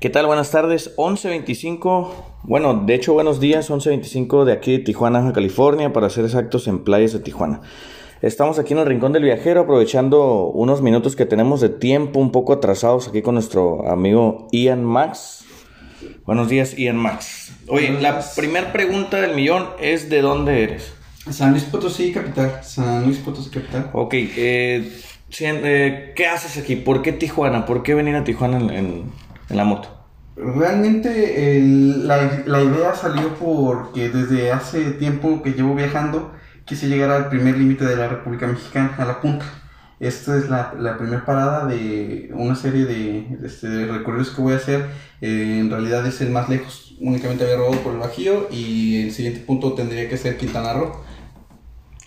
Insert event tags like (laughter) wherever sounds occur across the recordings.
¿Qué tal? Buenas tardes. 11.25, bueno, de hecho buenos días, 11.25 de aquí de Tijuana, California, para ser exactos en playas de Tijuana. Estamos aquí en el Rincón del Viajero aprovechando unos minutos que tenemos de tiempo un poco atrasados aquí con nuestro amigo Ian Max. Buenos días, Ian Max. Oye, la primera pregunta del millón es ¿de dónde eres? San Luis Potosí, capital. San Luis Potosí, capital. Ok, eh, eh, ¿qué haces aquí? ¿Por qué Tijuana? ¿Por qué venir a Tijuana en en la moto? Realmente la, la, idea salió porque desde hace tiempo que llevo viajando quise llegar al primer límite de la República Mexicana, a la punta. Esta es la, la primera parada de una serie de, este, recorridos que voy a hacer. Eh, en realidad es el más lejos, únicamente había robado por el Bajío y el siguiente punto tendría que ser Quintana Roo.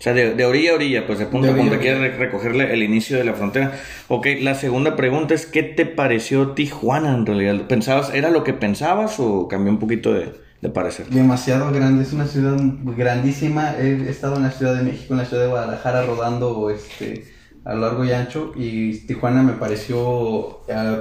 O sea, de, orilla a orilla, pues de punto a punto, quieres recogerle el inicio de la frontera. Ok, la segunda pregunta es, ¿qué te pareció Tijuana en realidad? ¿Pensabas, era lo que pensabas o cambió un poquito de, de parecer? Demasiado grande, es una ciudad grandísima. He estado en la Ciudad de México, en la Ciudad de Guadalajara, rodando este, a lo largo y ancho, y Tijuana me pareció... Eh,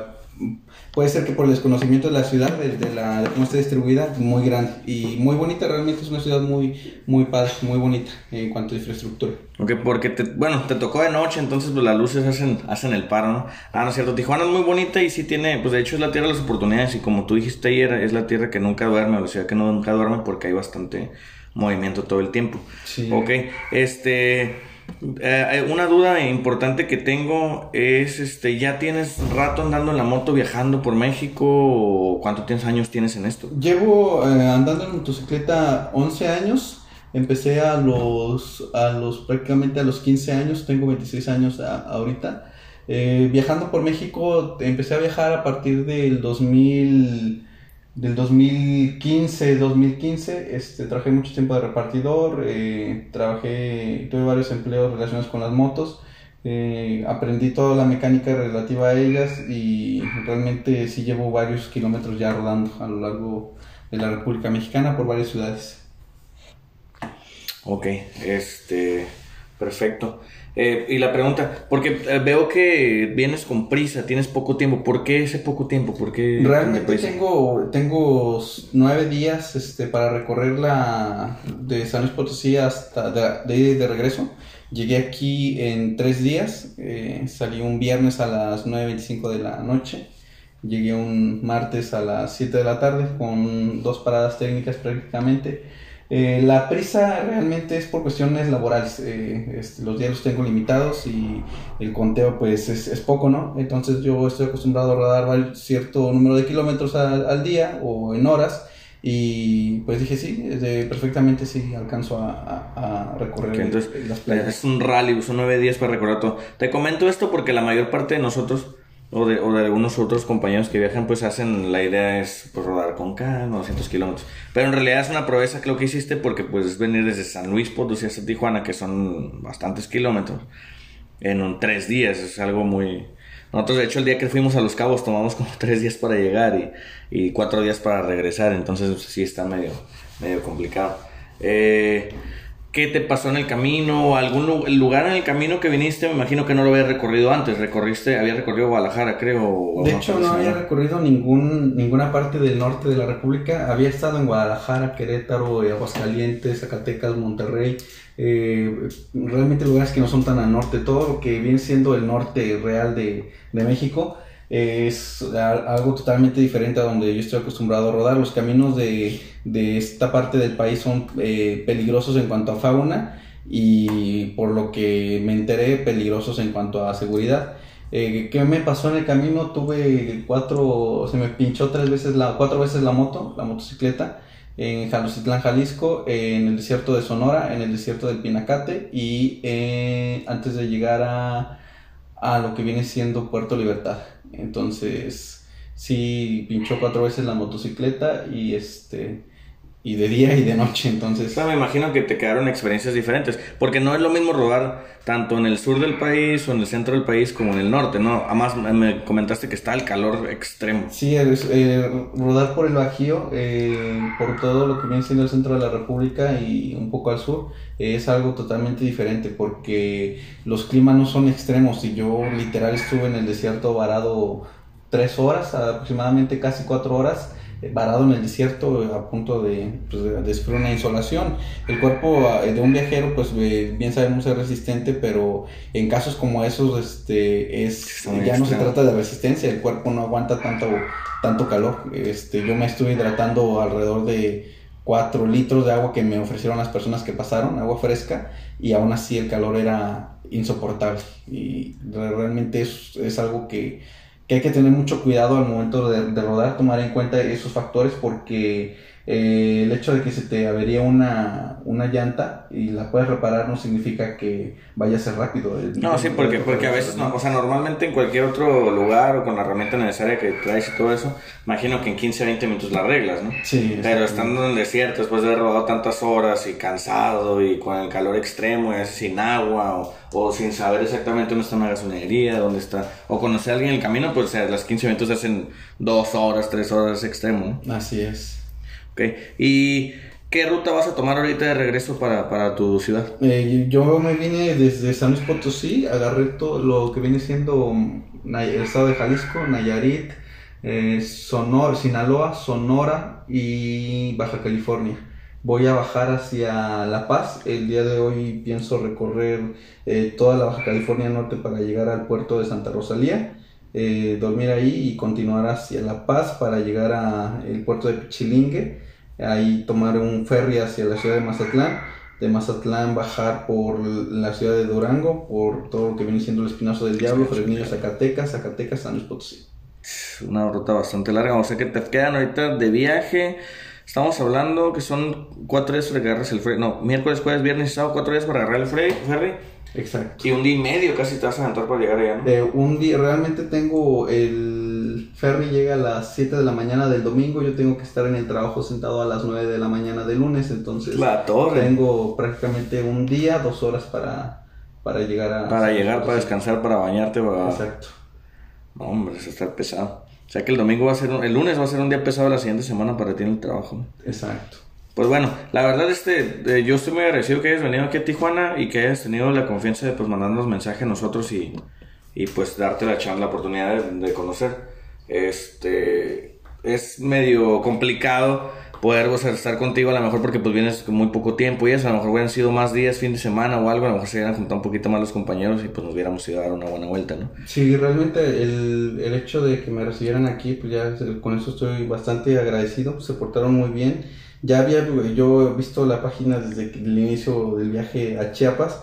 puede ser que por el desconocimiento de la ciudad, de, la, cómo está distribuida, muy grande y muy bonita, realmente es una ciudad muy, muy padre, muy bonita en cuanto a infraestructura. Ok, porque, te, bueno, te tocó de noche, entonces pues las luces hacen, hacen el paro, ¿no? Ah, no es cierto, Tijuana es muy bonita y sí tiene, pues de hecho es la tierra de las oportunidades y como tú dijiste ayer, es la tierra que nunca duerme, la ciudad que nunca duerme porque hay bastante movimiento todo el tiempo. Sí. Ok, este... Eh, eh, una duda importante que tengo es, este, ¿ya tienes rato andando en la moto viajando por México cuántos años tienes en esto? Llevo eh, andando en motocicleta 11 años. Empecé a los, a los prácticamente a los 15 años, tengo 26 años ahorita. viajando por México, empecé a viajar a partir del 2000 del 2015, 2015, este, trabajé mucho tiempo de repartidor, eh, trabajé, tuve varios empleos relacionados con las motos, eh, aprendí toda la mecánica relativa a ellas y realmente sí llevo varios kilómetros ya rodando a lo largo de la República Mexicana por varias ciudades. Ok, este, perfecto. Eh, y la pregunta, porque eh, veo que vienes con prisa, tienes poco tiempo. ¿Por qué ese poco tiempo? ¿Por qué Realmente tengo, tengo nueve días este, para recorrer la de San Luis Potosí hasta de, de, regreso. Llegué aquí en tres días. Eh, salí un viernes a las 9.25 de la noche. Llegué un martes a las 7 de la tarde con dos paradas técnicas prácticamente. Eh, la prisa realmente es por cuestiones laborales. Eh, este, los días los tengo limitados y el conteo pues es, poco, ¿no? Entonces yo estoy acostumbrado a rodar cierto número de kilómetros al, día o en horas y pues dije sí, perfectamente sí, alcanzo a, recorrer entonces, las playas. Es un rally, son nueve días para recorrer todo. Te comento esto porque la mayor parte de nosotros o de, o de algunos otros compañeros que viajan, pues hacen, la idea es pues, rodar con calma, 200 kilómetros. Pero en realidad es una proeza que lo que hiciste porque pues es venir desde San Luis Potosí hasta Tijuana, que son bastantes kilómetros, en un, tres días, es algo muy... Nosotros de hecho el día que fuimos a Los Cabos tomamos como (laughs) tres días para llegar y, y cuatro días para regresar, entonces sí está medio, medio complicado. Eh, ¿Qué te pasó en el camino? ¿Algún lugar en el camino que viniste? Me imagino que no lo había recorrido antes. Recorriste, había recorrido Guadalajara, creo. De hecho, no había recorrido ningún, ninguna parte del norte de la República. Había estado en Guadalajara, Querétaro, Aguascalientes, Zacatecas, Monterrey. Eh, realmente lugares que no son tan al norte. Todo lo que viene siendo el norte real de, de México es algo totalmente diferente a donde yo estoy acostumbrado a rodar. Los caminos de, de esta parte del país son eh, peligrosos en cuanto a fauna y por lo que me enteré peligrosos en cuanto a seguridad. Eh, ¿Qué me pasó en el camino? Tuve cuatro, se me pinchó tres veces la, cuatro veces la moto, la motocicleta, en Jalocitlán, Jalisco, en el desierto de Sonora, en el desierto del Pinacate y eh, antes de llegar a, a lo que viene siendo Puerto Libertad. Entonces, sí pinchó cuatro veces la motocicleta y este y de día y de noche, entonces. me imagino que te quedaron experiencias diferentes, porque no es lo mismo rodar tanto en el sur del país o en el centro del país como en el norte, ¿no? Además me comentaste que está el calor extremo. Sí, eh, rodar por el Bajío, eh, por todo lo que viene siendo el centro de la República y un poco al sur, es algo totalmente diferente, porque los climas no son extremos y yo literal estuve en el desierto varado tres horas, aproximadamente casi cuatro horas, eh, varado en el desierto a punto de, pues, de sufrir una insolación. El cuerpo de un viajero, pues bien sabemos es resistente, pero en casos como esos, este, es, ya no se trata de resistencia, el cuerpo no aguanta tanto, tanto calor. Este, yo me estuve hidratando alrededor de 4 litros de agua que me ofrecieron las personas que pasaron, agua fresca, y aún así el calor era insoportable. Y realmente es, es algo que, hay que tener mucho cuidado al momento de rodar, tomar en cuenta esos factores porque eh, el hecho de que se te avería una, una llanta y la puedes reparar no significa que vaya a ser rápido. No, sí, porque, porque a veces, no, o sea, normalmente en cualquier otro lugar o con la herramienta necesaria que traes y todo eso, imagino que en 15, 20 minutos la arreglas, ¿no? Sí. Pero estando en el desierto, después de haber rodado tantas horas y cansado y con el calor extremo y sin agua o, o sin saber exactamente dónde está una gasolinería, dónde está, o conocer a alguien en el camino, pues o sea, las 15 minutos hacen dos horas, tres horas extremo, ¿no? Así es. Ok, ¿y qué ruta vas a tomar ahorita de regreso para, para tu ciudad? Eh, yo me vine desde San Luis Potosí, agarré todo lo que viene siendo el estado de Jalisco, Nayarit, eh, Sonora, Sinaloa, Sonora y Baja California. Voy a bajar hacia La Paz. El día de hoy pienso recorrer eh, toda la Baja California Norte para llegar al puerto de Santa Rosalía. Eh, dormir ahí y continuar hacia La Paz para llegar al puerto de Pichilingue, ahí tomar un ferry hacia la ciudad de Mazatlán, de Mazatlán bajar por la ciudad de Durango, por todo lo que viene siendo el Espinazo del Diablo, Fresnillo, Zacatecas, Zacatecas, San Luis Potosí. Una ruta bastante larga, o sea que te quedan ahorita de viaje. Estamos hablando que son cuatro días para agarrar el ferry. No, miércoles, jueves, viernes y sábado, cuatro días para agarrar el ferry. Exacto. Y un día y medio casi te vas a aventar para llegar allá, ¿no? un día, realmente tengo el ferry llega a las 7 de la mañana del domingo, yo tengo que estar en el trabajo sentado a las 9 de la mañana del lunes, entonces la torre. tengo prácticamente un día, dos horas para, para llegar a... Para llegar, para descansar, para bañarte, Exacto. No, hombre, eso está pesado. O sea que el domingo va a ser, el lunes va a ser un día pesado la siguiente semana para ti en el trabajo. Exacto. Pues bueno, la verdad este, yo estoy muy agradecido que hayas venido aquí a Tijuana y que hayas tenido la confianza de pues mandarnos mensaje a nosotros y, y pues darte la chance, la oportunidad de, conocer. Este es medio complicado poder estar contigo a lo mejor porque pues vienes con muy poco tiempo y eso, a lo mejor hubieran sido más días, fin de semana o algo, a lo mejor se hubieran juntado un poquito más los compañeros y pues nos hubiéramos ido a dar una buena vuelta, ¿no? Sí, realmente el, el hecho de que me recibieran aquí, pues ya con eso estoy bastante agradecido, se portaron muy bien ya había yo visto la página desde el inicio del viaje a Chiapas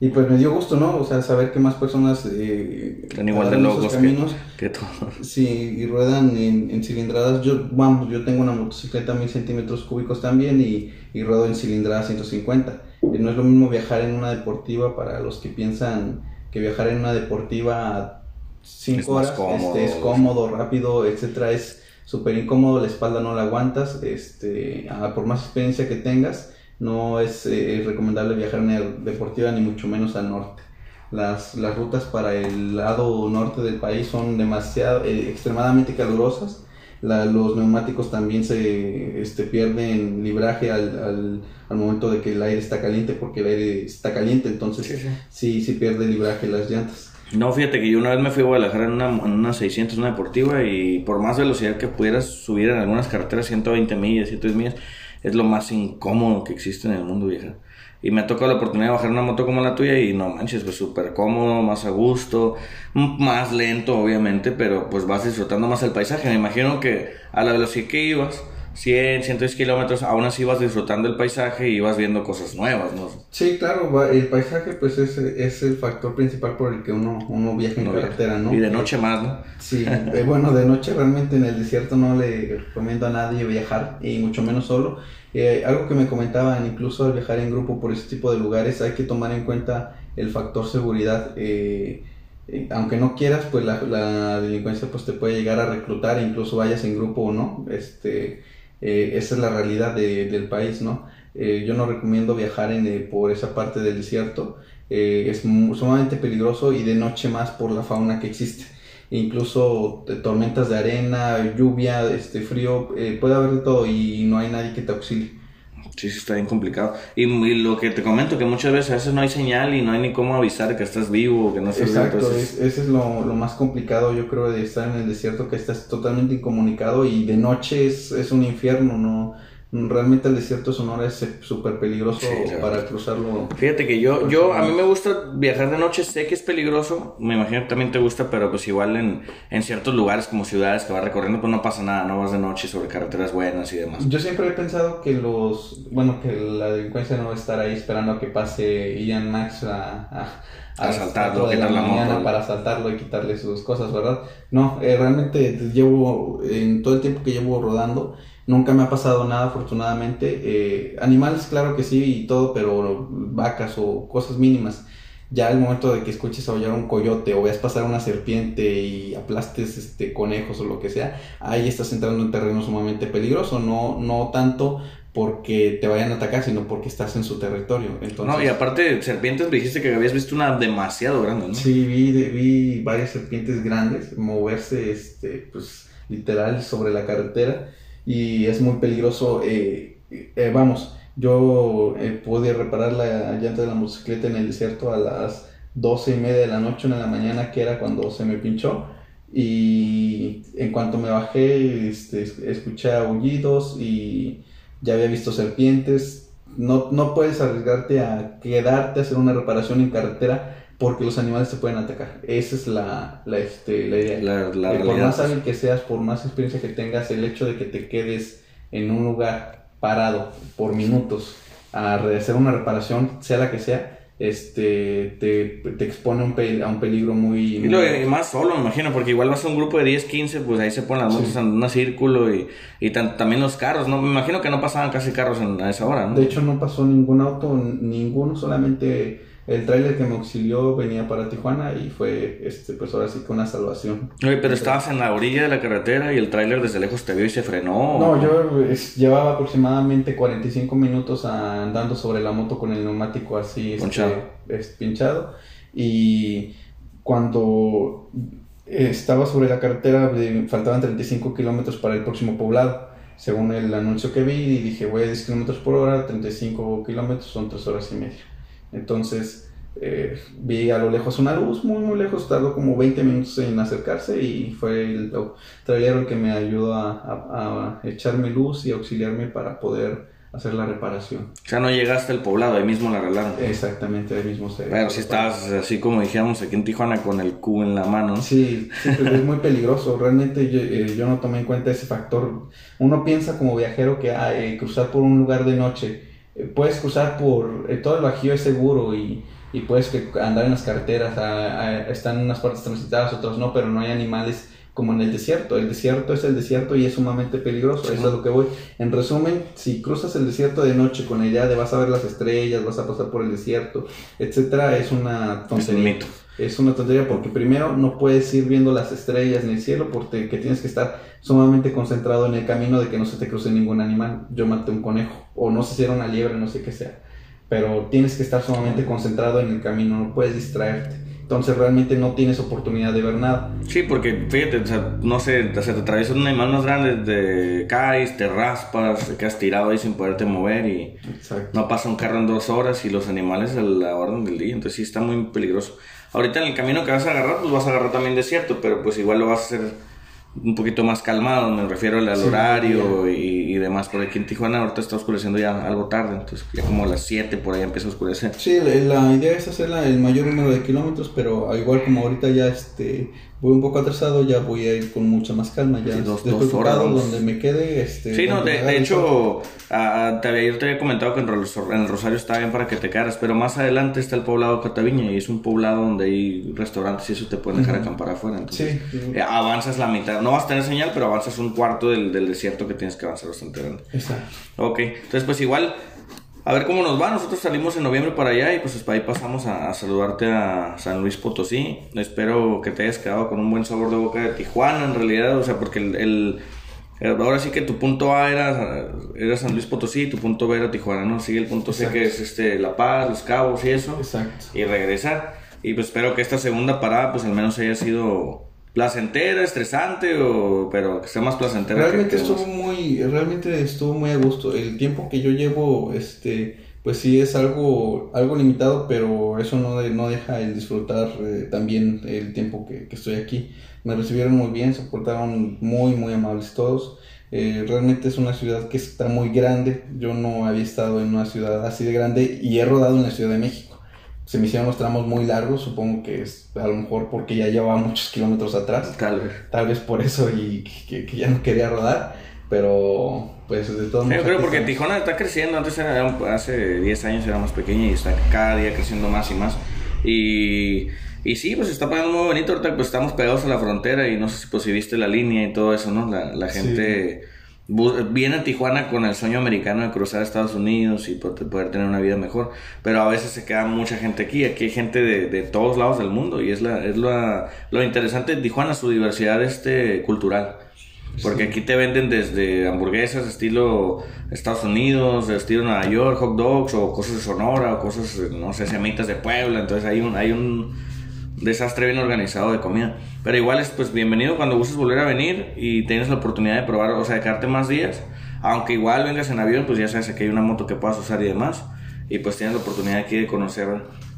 y pues me dio gusto, ¿no? O sea, saber que más personas eh, igual de locos caminos, que, todos. Sí, y ruedan en, cilindradas. Yo, vamos, yo tengo una motocicleta mil centímetros cúbicos también y, y ruedo en cilindrada 150. Eh, no es lo mismo viajar en una deportiva para los que piensan que viajar en una deportiva 5 horas este, es cómodo, rápido, etcétera, es súper incómodo, la espalda no la aguantas, este, por más experiencia que tengas, no es eh, recomendable viajar en deportiva ni mucho menos al norte. Las, las rutas para el lado norte del país son demasiado, eh, extremadamente calurosas. los neumáticos también se este, pierden libraje al, al, momento de que el aire está caliente, porque el aire está caliente, entonces sí, sí, sí pierde libraje las llantas. No, fíjate que yo una vez me fui a Guadalajara en una, en una 600, una deportiva, y por más velocidad que pudieras subir en algunas carreteras, 120 millas, 110 millas, es lo más incómodo que existe en el mundo, vieja. Y me ha tocado la oportunidad de bajar una moto como la tuya y no manches, pues súper cómodo, más a gusto, más lento obviamente, pero pues vas disfrutando más el paisaje. Me imagino que a la velocidad que ibas, 100, 110 kilómetros, aún así vas disfrutando el paisaje y vas viendo cosas nuevas, ¿no? Sí, claro, el paisaje pues es, es el factor principal por el que uno, uno viaja en carretera, ¿no? Y de noche más, ¿no? Sí, eh, bueno, de noche realmente en el desierto no le recomiendo a nadie viajar, y mucho menos solo. Eh, algo que me comentaban, incluso al viajar en grupo por ese tipo de lugares, hay que tomar en cuenta el factor seguridad. Eh, aunque no quieras, pues la, la, delincuencia pues te puede llegar a reclutar, incluso vayas en grupo o no. Este, eh, esa es la realidad del país, ¿no? Eh, yo no recomiendo viajar en, eh, por esa parte del desierto, es sumamente peligroso y de noche más por la fauna que existe. Incluso tormentas de arena, lluvia, este frío, puede haber de todo y no hay nadie que te auxilie. Sí, sí, está bien complicado. Y, y lo que te comento, que muchas veces a veces no hay señal y no hay ni cómo avisar que estás vivo o que no estás vivo. Exacto, entonces- es- ese es lo, lo más complicado yo creo de estar en el desierto, que estás totalmente incomunicado y de noche es, es un infierno, ¿no? Realmente el desierto de Sonora es eh, súper peligroso Sí, la para cruzarlo. Fíjate que yo, yo, a mí me gusta viajar de noche, sé que es peligroso, me imagino que también te gusta, pero pues igual en, en ciertos lugares como ciudades que vas recorriendo, pues no pasa nada, no vas de noche sobre carreteras buenas y demás. Yo siempre he pensado que los, bueno, que la delincuencia no va a estar ahí esperando a que pase Ian Max a, a, A asaltarlo, la quitar la moto. para asaltarlo y quitarle sus cosas, ¿verdad? No, eh, realmente llevo, en todo el tiempo que llevo rodando, nunca me ha pasado nada afortunadamente. Eh, animales, claro que sí y todo, pero vacas o cosas mínimas. Ya el momento de que escuches aullar un coyote o veas pasar una serpiente y aplastes este conejos o lo que sea, ahí estás entrando en terreno sumamente peligroso, no, no tanto porque te vayan a atacar, sino porque estás en su territorio. Entonces, No, y aparte, serpientes, me dijiste que habías visto una demasiado grande, ¿no? Sí, vi, vi varias serpientes grandes moverse, este, pues, literal sobre la carretera y es muy peligroso. eh, eh, vamos, yo eh, pude reparar la llanta de la motocicleta en el desierto a las doce y media de la noche, una de la mañana, que era cuando se me pinchó. Y en cuanto me bajé, este, es- escuché aullidos y ya había visto serpientes. No, no puedes arriesgarte a quedarte a hacer una reparación en carretera porque los animales te pueden atacar. Esa es la, la, este, la idea. La, la Que por realidad. más hábil que seas, por más experiencia que tengas, el hecho de que te quedes en un lugar parado por minutos a hacer una reparación, sea la que sea, este, te, te expone a un, pe- a un peligro muy... Y, lo- y más solo, me imagino, porque igual vas a un grupo de 10, 15, pues ahí se ponen las motos Sí. en un círculo y, y también los carros, ¿no? Me imagino que no pasaban casi carros en, a esa hora, ¿no? De hecho, no pasó ningún auto, ninguno, solamente el tráiler que me auxilió venía para Tijuana y fue, este, pues ahora sí que una salvación. Oye, pero estabas en la orilla de la carretera y el tráiler desde lejos te vio y se frenó. No, yo es, llevaba aproximadamente 45 minutos a- andando sobre la moto con el neumático así este, Ponchado. es- pinchado y cuando estaba sobre la carretera faltaban 35 kilómetros para el próximo poblado según el anuncio que vi y dije voy a 10 kilómetros por hora 35 kilómetros son 3 horas y media entonces eh, vi a lo lejos una luz muy muy lejos tardó como 20 minutos en acercarse y fue el trailero que me ayudó a, a- a echarme luz y auxiliarme para poder hacer la reparación. O sea, no llegaste al poblado, ahí mismo la arreglaron. Exactamente, ahí mismo se... Pero si estabas así como dijéramos aquí en Tijuana con el Q en la mano. Sí, sí, pero es muy peligroso. Realmente yo, eh, yo no tomé en cuenta ese factor. Uno piensa como viajero que ah, eh, cruzar por un lugar de noche, puedes cruzar por... eh, todo el Bajío es seguro y, y puedes que andar en las carreteras. ah, están unas partes transitadas, otras no, pero no hay animales como en el desierto. El desierto es el desierto y es sumamente peligroso. Eso es lo que voy. En resumen, si cruzas el desierto de noche con la idea de vas a ver las estrellas, vas a pasar por el desierto, etcétera, es una Es un tontería. mito. Es una tontería porque primero no puedes ir viendo las estrellas ni el cielo porque que tienes que estar sumamente concentrado en el camino de que no se te cruce ningún animal. Yo maté un conejo o no sé si era una liebre, no sé qué sea. Pero tienes que estar sumamente concentrado en el camino, no puedes distraerte. Entonces realmente no tienes oportunidad de ver nada. Sí, porque fíjate, o sea, no sé, se te atraviesa un animal más grande, te caes, te raspas, te quedas tirado ahí sin poderte mover y Exacto. no pasa un carro en dos horas y los animales a la orden del día, entonces sí está muy peligroso. Ahorita en el camino que vas a agarrar, pues vas a agarrar también desierto, pero pues igual lo vas a hacer un poquito más calmado, me refiero al, Sí, horario y, y demás, porque aquí en Tijuana ahorita está oscureciendo ya algo tarde, entonces ya como a las 7 por ahí empieza a oscurecer. Sí, la, la idea es hacer el mayor número de kilómetros, pero igual como ahorita ya este voy un poco atrasado, ya voy a ir con mucha más calma. Ya Sí, dos- dos horas, donde me quede. Este, Sí, no, de, me de agarre el sol. hecho, ah, te había, yo te había comentado que en, el Rosario está bien para que te quedaras, pero más adelante está el poblado Cataviña y es un poblado donde hay restaurantes y eso te pueden dejar acampar afuera. Entonces, Sí, sí. eh, avanzas la mitad, no vas a tener señal, pero avanzas un cuarto del, del desierto que tienes que avanzar bastante grande. Exacto. Ok, entonces pues igual, a ver cómo nos va. Nosotros salimos en noviembre para allá y pues ahí pasamos a, a saludarte a San Luis Potosí. Espero que te hayas quedado con un buen sabor de boca de Tijuana en realidad, o sea, porque el... el- el- Ahora sí que tu punto A era, era San Luis Potosí y tu punto B era Tijuana, ¿no? Sigue el punto C que es este La Paz, Los Cabos y eso Exacto. y regresar. Y pues espero que esta segunda parada pues al menos haya sido placentera, estresante, o, pero que sea más placentera. Realmente estuvo muy, realmente estuvo muy a gusto. El tiempo que yo llevo, este, pues sí es algo, algo limitado, pero eso no, no deja el disfrutar eh, también el tiempo que, que, estoy aquí. Me recibieron muy bien, se portaron muy, muy amables todos. Eh, realmente es una ciudad que está muy grande. Yo no había estado en una ciudad así de grande y he rodado en la Ciudad de México se me hicieron los tramos muy largos, supongo que es a lo mejor porque ya llevaba muchos kilómetros atrás. Tal vez. Tal vez por eso y que, ya no quería rodar, pero pues de todos modos... Yo creo porque Tijuana está creciendo, antes era, hace 10 años era más pequeña y está cada día creciendo más y más. Y, y sí, pues está poniendo muy bonito, ahorita pues estamos pegados a la frontera y no sé si, pues, si viste la línea y todo eso, ¿no? La, la gente viene a Tijuana con el sueño americano de cruzar a Estados Unidos y poder tener una vida mejor, pero a veces se queda mucha gente aquí, aquí hay gente de, de todos lados del mundo y es, la, es la, lo interesante de Tijuana, su diversidad este, cultural. Porque aquí te venden desde hamburguesas estilo Estados Unidos, estilo Nueva York, hot dogs o cosas de Sonora o cosas, no sé, semitas de Puebla. Entonces hay un, hay un desastre bien organizado de comida. Pero igual es pues bienvenido cuando gustes volver a venir y tienes la oportunidad de probar, o sea, de quedarte más días. Aunque igual vengas en avión, pues ya sabes que hay una moto que puedas usar y demás. Y pues tienes la oportunidad aquí de conocer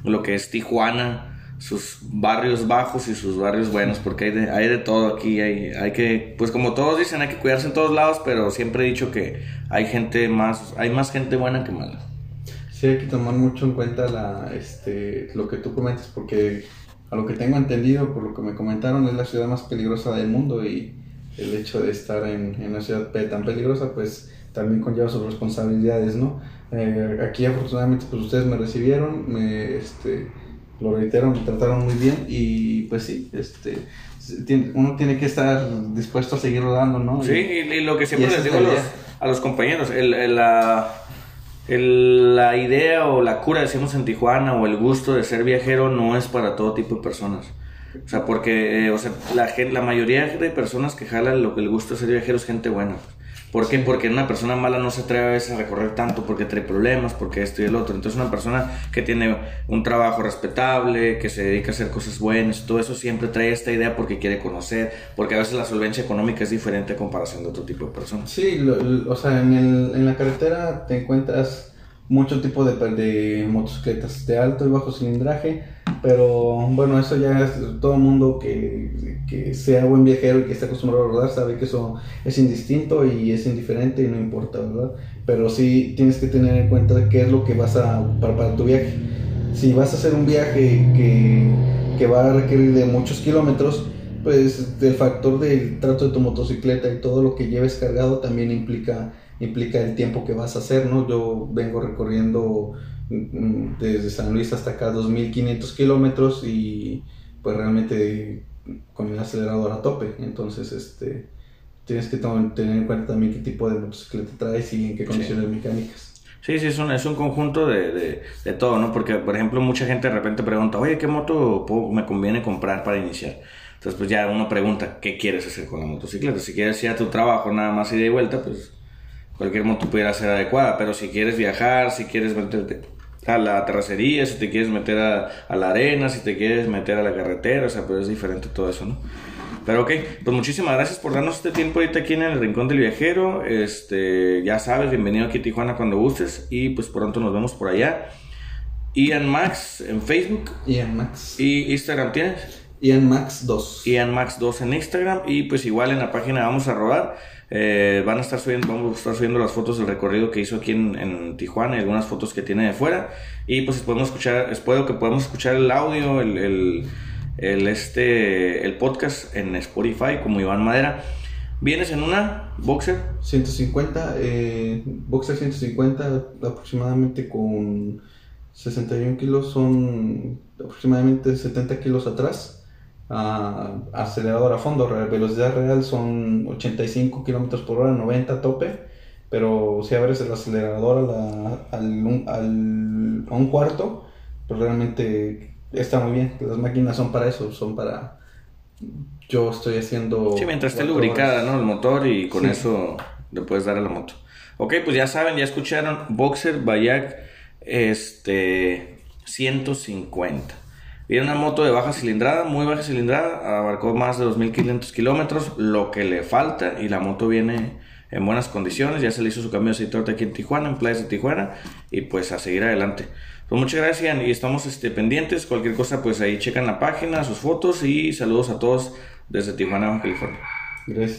lo que es Tijuana, sus barrios bajos y sus barrios buenos, porque hay de, hay de todo aquí. Hay, hay que, pues como todos dicen, hay que cuidarse en todos lados, pero siempre he dicho que hay gente más, hay más gente buena que mala. Sí, hay que tomar mucho en cuenta la, este, lo que tú comentas, porque a lo que tengo entendido, por lo que me comentaron, es la ciudad más peligrosa del mundo y el hecho de estar en, en una ciudad tan peligrosa, pues también conlleva sus responsabilidades, ¿no? Eh, aquí afortunadamente pues ustedes me recibieron, me, este, lo reitero, me trataron muy bien y pues sí, este, uno tiene que estar dispuesto a seguir rodando, ¿no? Sí, y, lo que siempre les digo a los, a los, compañeros, el, la la idea o la cura, decimos en Tijuana, o el gusto de ser viajero no es para todo tipo de personas. O sea, porque eh, o sea, la, la mayoría de personas que jalan lo que les gusta ser viajero es gente buena. ¿Por qué? Porque una persona mala no se atreve a veces a recorrer tanto porque trae problemas, porque esto y el otro. Entonces una persona que tiene un trabajo respetable, que se dedica a hacer cosas buenas, todo eso siempre trae esta idea porque quiere conocer, porque a veces la solvencia económica es diferente comparación de otro tipo de personas. Sí, o sea, en, el, en la carretera te encuentras mucho tipo de, de motocicletas de alto y bajo cilindraje, pero bueno, eso ya es todo el mundo que, que, sea buen viajero y que esté acostumbrado a rodar sabe que eso es indistinto y es indiferente y no importa, ¿verdad? Pero sí tienes que tener en cuenta qué es lo que vas a para, para tu viaje. Si vas a hacer un viaje que, que va a requerir de muchos kilómetros, pues el factor del trato de tu motocicleta y todo lo que lleves cargado también implica implica el tiempo que vas a hacer, ¿no? Yo vengo recorriendo desde San Luis hasta acá 2.500 kilómetros y pues realmente con el acelerador a tope, entonces este tienes que tener en cuenta también qué tipo de motocicleta traes y en qué condiciones mecánicas. Sí, sí, es un, es un conjunto de, de, de, todo, ¿no? Porque, por ejemplo, mucha gente de repente pregunta, oye, ¿qué moto me conviene comprar para iniciar? Entonces, pues ya uno pregunta, ¿qué quieres hacer con la motocicleta? Si quieres ir a tu trabajo nada más y de vuelta, pues cualquier moto pudiera ser adecuada, pero si quieres viajar, si quieres meterte a la terracería, si te quieres meter a, la arena, si te quieres meter a la carretera, o sea, pues es diferente todo eso, ¿no? Pero ok, pues muchísimas gracias por darnos este tiempo ahorita aquí en el Rincón del Viajero. Este, ya sabes, bienvenido aquí a Tijuana cuando gustes y pues pronto nos vemos por allá. Ian Max en Facebook. Ian Max. ¿Y Instagram tienes? Ian Max 2. Ian Max 2 en Instagram y pues igual en la página vamos a rodar eh, van a estar subiendo, vamos a estar subiendo las fotos del recorrido que hizo aquí en, Tijuana y algunas fotos que tiene de fuera. Y pues podemos escuchar, espero que podamos escuchar el audio, el, el, este, el podcast en Spotify como Iván Madera. ¿Vienes en una Boxer? 150, eh, Boxer 150 aproximadamente con 61 kilos, son aproximadamente 70 kilos atrás acelerador a fondo, velocidad real son 85 kilómetros por hora, 90 tope, pero si abres el acelerador a, al, al, a un cuarto, pues realmente está muy bien. Las máquinas son para eso, son para. Yo estoy haciendo. Sí, mientras esté lubricada, ¿no? El motor y con eso le puedes dar a la moto. Ok, pues ya saben, ya escucharon Boxer Bayak este 150. Viene una moto de baja cilindrada, muy baja cilindrada, abarcó más de 2.500 kilómetros, lo que le falta, y la moto viene en buenas condiciones, ya se le hizo su cambio de aceite aquí en Tijuana, en Playas de Tijuana, y pues a seguir adelante. Pues muchas gracias y estamos este, pendientes, cualquier cosa pues ahí checan la página, sus fotos y saludos a todos desde Tijuana, California. Gracias.